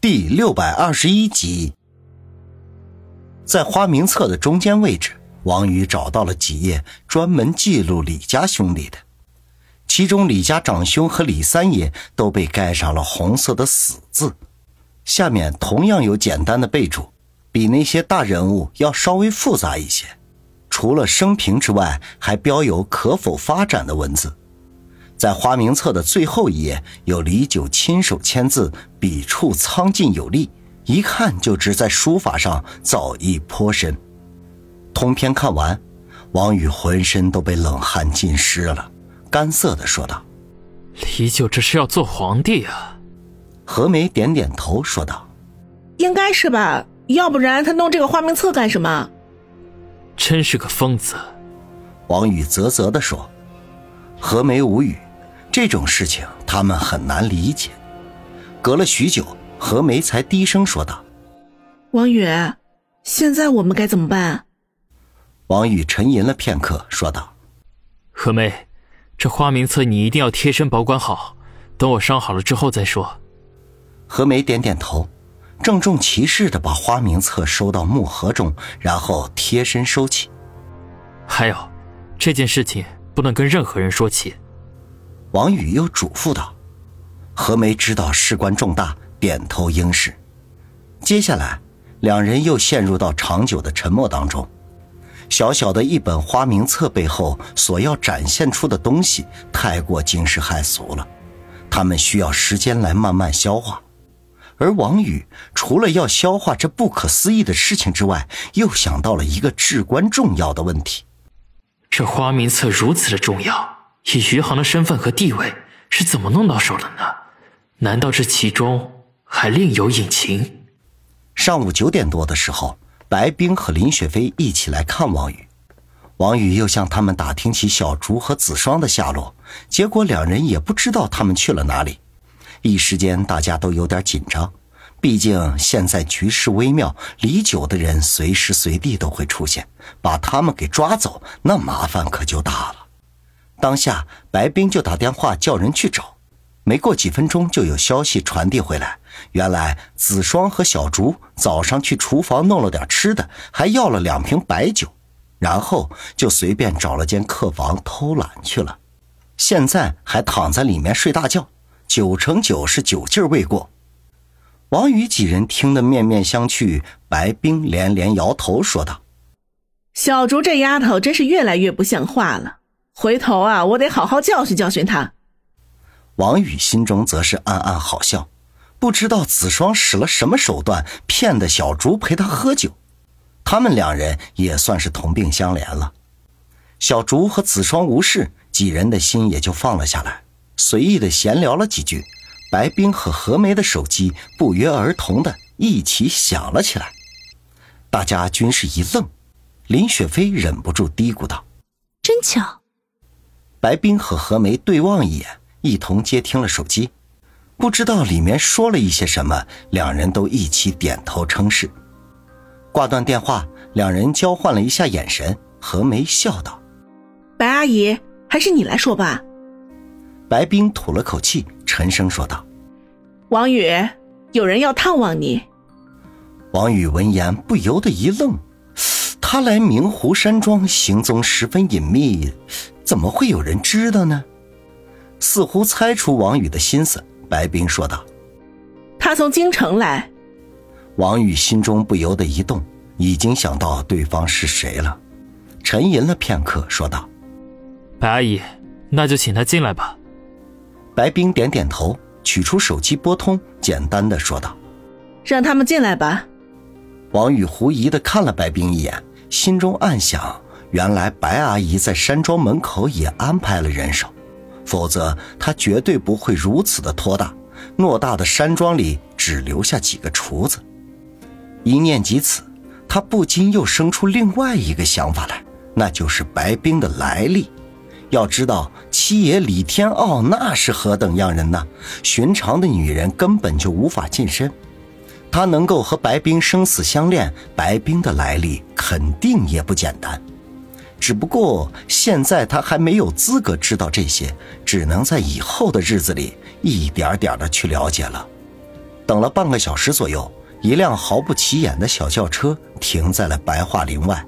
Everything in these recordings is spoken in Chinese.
第六百二十一集，在花名册的中间位置，王宇找到了几页专门记录李家兄弟的，其中李家长兄和李三爷都被盖上了红色的死字，下面同样有简单的备注，比那些大人物要稍微复杂一些，除了生平之外，还标有可否发展的文字。在花名册的最后一页，有李九亲手签字，笔触苍劲有力，一看就知在书法上造诣颇深。通篇看完，王宇浑身都被冷汗浸湿了，干涩的说道：“李九这是要做皇帝啊？”何梅点点头说道：“应该是吧，要不然他弄这个花名册干什么？”真是个疯子。王宇啧啧的说：“何梅无语。”这种事情他们很难理解。隔了许久，何梅才低声说道：“王宇，现在我们该怎么办？”王宇沉吟了片刻，说道：“何梅，这花名册你一定要贴身保管好，等我伤好了之后再说。”何梅点点头，郑重其事的把花名册收到木盒中，然后贴身收起。还有，这件事情不能跟任何人说起。王宇又嘱咐道：“何梅知道事关重大，点头应是。接下来，两人又陷入到长久的沉默当中。小小的一本花名册背后所要展现出的东西，太过惊世骇俗了，他们需要时间来慢慢消化。而王宇除了要消化这不可思议的事情之外，又想到了一个至关重要的问题：这花名册如此的重要。”以余杭的身份和地位是怎么弄到手的呢？难道这其中还另有隐情？上午九点多的时候，白冰和林雪飞一起来看王宇，王宇又向他们打听起小竹和子双的下落，结果两人也不知道他们去了哪里。一时间大家都有点紧张，毕竟现在局势微妙，李九的人随时随地都会出现，把他们给抓走，那麻烦可就大了。当下，白冰就打电话叫人去找，没过几分钟就有消息传递回来。原来子双和小竹早上去厨房弄了点吃的，还要了两瓶白酒，然后就随便找了间客房偷懒去了。现在还躺在里面睡大觉，九成九是酒劲儿未过。王宇几人听得面面相觑，白冰连连摇头说道：“小竹这丫头真是越来越不像话了。”回头啊，我得好好教训教训他。王宇心中则是暗暗好笑，不知道子双使了什么手段骗的小竹陪他喝酒。他们两人也算是同病相怜了。小竹和子双无事，几人的心也就放了下来，随意的闲聊了几句。白冰和何梅的手机不约而同的一起响了起来，大家均是一愣。林雪飞忍不住嘀咕道：“真巧。”白冰和何梅对望一眼，一同接听了手机，不知道里面说了一些什么，两人都一起点头称是。挂断电话，两人交换了一下眼神，何梅笑道：“白阿姨，还是你来说吧。”白冰吐了口气，沉声说道：“王宇，有人要探望你。”王宇闻言不由得一愣，他来明湖山庄行踪十分隐秘。怎么会有人知道呢？似乎猜出王宇的心思，白冰说道：“他从京城来。”王宇心中不由得一动，已经想到对方是谁了。沉吟了片刻，说道：“白阿姨，那就请他进来吧。”白冰点点头，取出手机拨通，简单的说道：“让他们进来吧。”王宇狐疑的看了白冰一眼，心中暗想。原来白阿姨在山庄门口也安排了人手，否则她绝对不会如此的拖大。偌大的山庄里只留下几个厨子。一念及此，他不禁又生出另外一个想法来，那就是白冰的来历。要知道七爷李天傲那是何等样人呢？寻常的女人根本就无法近身。他能够和白冰生死相恋，白冰的来历肯定也不简单。只不过现在他还没有资格知道这些，只能在以后的日子里一点点的去了解了。等了半个小时左右，一辆毫不起眼的小轿车停在了白桦林外。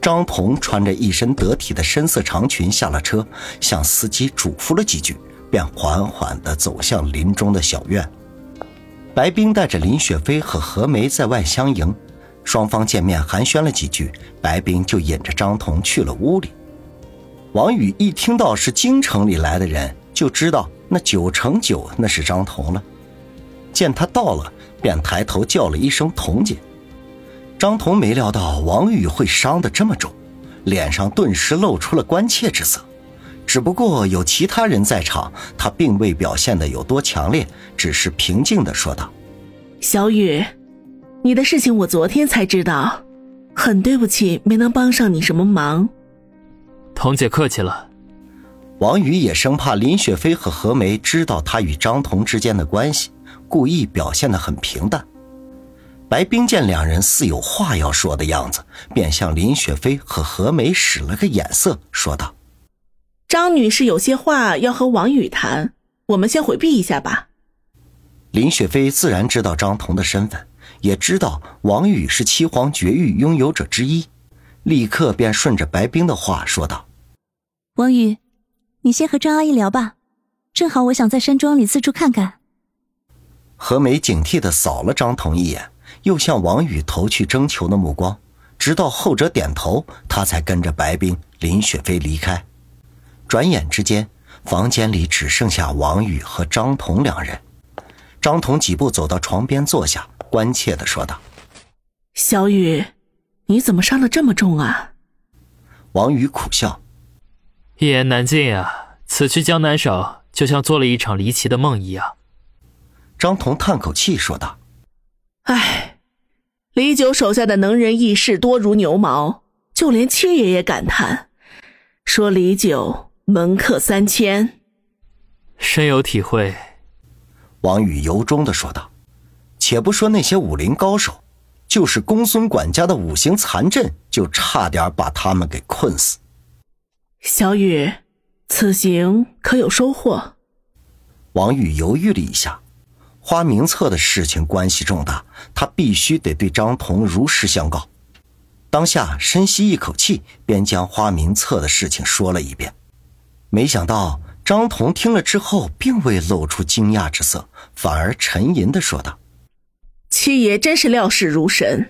张彤穿着一身得体的深色长裙下了车，向司机嘱咐了几句，便缓缓地走向林中的小院。白冰带着林雪飞和何梅在外相迎，双方见面寒暄了几句，白冰就引着张彤去了屋里。王宇一听到是京城里来的人，就知道那九成九那是张彤了。见他到了，便抬头叫了一声“彤姐”。张彤没料到王宇会伤得这么重，脸上顿时露出了关切之色。只不过有其他人在场，他并未表现得有多强烈，只是平静地说道：“小雨，你的事情我昨天才知道，很对不起没能帮上你什么忙。”童姐客气了。王宇也生怕林雪飞和何梅知道他与张彤之间的关系，故意表现得很平淡。白冰见两人似有话要说的样子，便向林雪飞和何梅使了个眼色，说道：“张女士有些话要和王宇谈，我们先回避一下吧。”林雪飞自然知道张彤的身份，也知道王宇是七皇绝域拥有者之一，立刻便顺着白冰的话说道：“王宇，你先和张阿姨聊吧，正好我想在山庄里四处看看。”何梅警惕的扫了张彤一眼。又向王宇投去征求的目光，直到后者点头，她才跟着白冰、林雪飞离开。转眼之间，房间里只剩下王宇和张彤两人。张彤几步走到床边坐下，关切的说道：“小雨，你怎么伤得这么重啊？”王宇苦笑：“一言难尽啊，此去江南省就像做了一场离奇的梦一样。”张彤叹口气说道。唉，李九手下的能人异士多如牛毛，就连七爷也感叹，说李九门客三千，深有体会。王宇由衷的说道：“且不说那些武林高手，就是公孙管家的五行残阵，就差点把他们给困死。”小雨，此行可有收获？王宇犹豫了一下。花名册的事情关系重大，他必须得对张彤如实相告。当下深吸一口气，便将花名册的事情说了一遍。没想到张彤听了之后，并未露出惊讶之色，反而沉吟的说道：“七爷真是料事如神，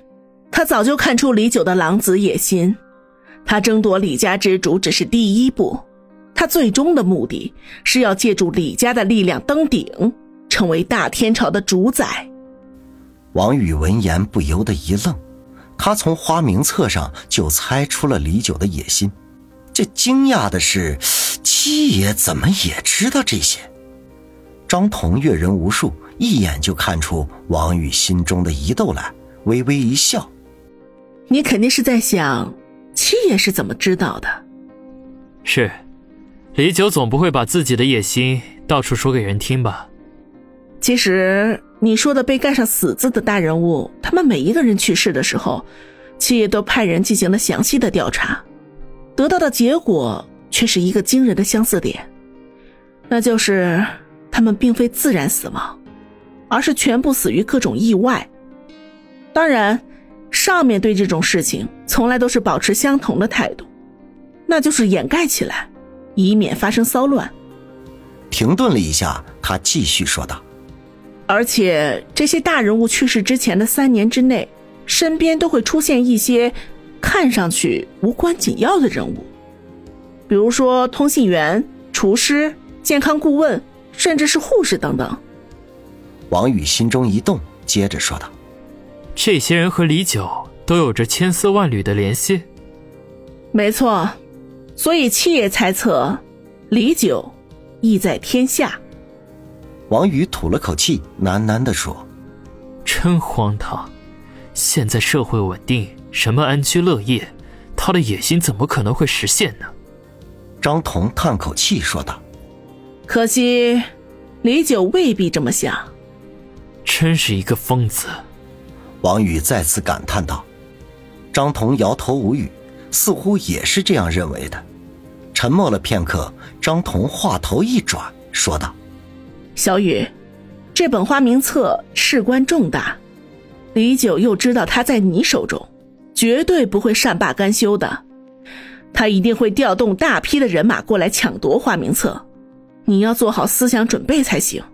他早就看出李九的狼子野心。他争夺李家之主只是第一步，他最终的目的是要借助李家的力量登顶。”成为大天朝的主宰。王宇闻言不由得一愣，他从花名册上就猜出了李九的野心。这惊讶的是，七爷怎么也知道这些？张彤阅人无数，一眼就看出王宇心中的疑窦来，微微一笑：“你肯定是在想，七爷是怎么知道的？是，李九总不会把自己的野心到处说给人听吧？”其实你说的被盖上死字的大人物，他们每一个人去世的时候，七爷都派人进行了详细的调查，得到的结果却是一个惊人的相似点，那就是他们并非自然死亡，而是全部死于各种意外。当然，上面对这种事情从来都是保持相同的态度，那就是掩盖起来，以免发生骚乱。停顿了一下，他继续说道。而且这些大人物去世之前的三年之内，身边都会出现一些看上去无关紧要的人物，比如说通信员、厨师、健康顾问，甚至是护士等等。王宇心中一动，接着说道：“这些人和李九都有着千丝万缕的联系。”没错，所以七爷猜测，李九意在天下。王宇吐了口气，喃喃地说：“真荒唐！现在社会稳定，什么安居乐业，他的野心怎么可能会实现呢？”张彤叹口气说道：“可惜，李九未必这么想。真是一个疯子！王宇再次感叹道。张彤摇头无语，似乎也是这样认为的。沉默了片刻，张彤话头一转，说道：“小雨，这本花名册事关重大，李九又知道他在你手中，绝对不会善罢甘休的。他一定会调动大批的人马过来抢夺花名册。”你要做好思想准备才行。